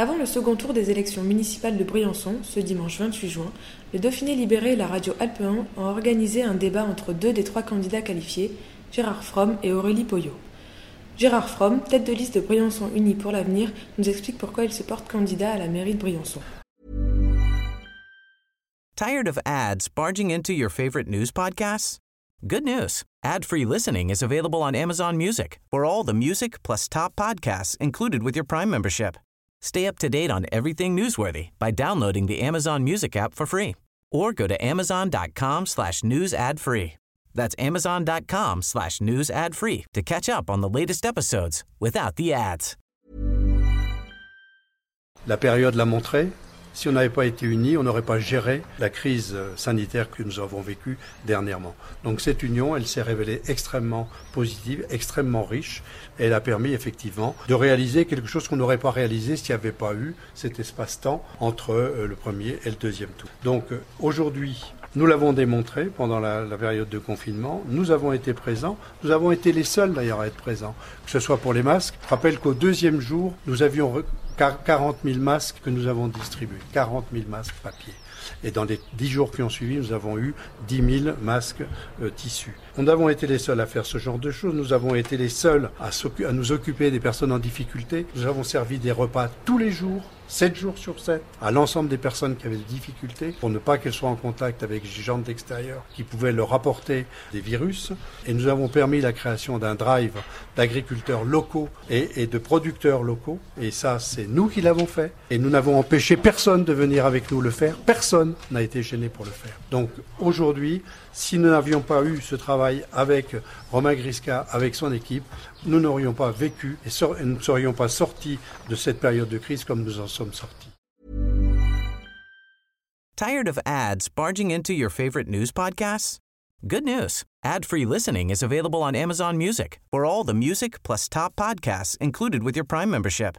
Avant le second tour des élections municipales de Briançon, ce dimanche 28 juin, le Dauphiné Libéré et la radio Alpe 1 ont organisé un débat entre deux des trois candidats qualifiés, Gérard Fromm et Aurélie Poyot. Gérard Fromm, tête de liste de Briançon Unis pour l'avenir, nous explique pourquoi il se porte candidat à la mairie de Briançon. Tired of ads barging into your favorite news podcasts? Good news. Ad-free listening is available on Amazon Music for all the music plus top podcasts included with your Prime membership. Stay up to date on everything newsworthy by downloading the Amazon Music app for free or go to amazon.com slash news ad free. That's amazon.com slash news ad free to catch up on the latest episodes without the ads. La période l'a montré. Si on n'avait pas été unis, on n'aurait pas géré la crise sanitaire que nous avons vécue dernièrement. Donc cette union, elle s'est révélée extrêmement positive, extrêmement riche. Elle a permis effectivement de réaliser quelque chose qu'on n'aurait pas réalisé s'il n'y avait pas eu cet espace-temps entre euh, le premier et le deuxième tour. Donc euh, aujourd'hui, nous l'avons démontré pendant la, la, période de confinement. Nous avons été présents. Nous avons été les seuls d'ailleurs à être présents, que ce soit pour les masques. Je rappelle qu'au deuxième jour, nous avions 40 000 masques que nous avons distribués. 40 000 masques papier. Et dans les dix jours qui ont suivi, nous avons eu 10 000 masques euh, tissus. Nous avons été les seuls à faire ce genre de choses. Nous avons été les seuls à, nous occuper des personnes en difficulté. Nous avons servi des repas tous les jours 7 jours sur 7 à l'ensemble des personnes qui avaient des difficultés pour ne pas qu'elles soient en contact avec des gens de l'extérieur qui pouvaient leur apporter des virus. Et nous avons permis la création d'un drive d'agriculteurs locaux et, et, de producteurs locaux. Et ça, c'est nous qui l'avons fait. Et nous n'avons empêché personne de venir avec nous le faire. Personne n'a été gêné pour le faire. Donc aujourd'hui, si nous n'avions pas eu ce travail avec Romain Grisca, avec son équipe, nous n'aurions pas vécu et, nous ne serions pas sortis de cette période de crise comme nous en sommes sortis. Tired of ads barging into your favorite news podcasts? Good news. Ad-free listening is available on Amazon Music for all the music plus top podcasts included with your Prime membership.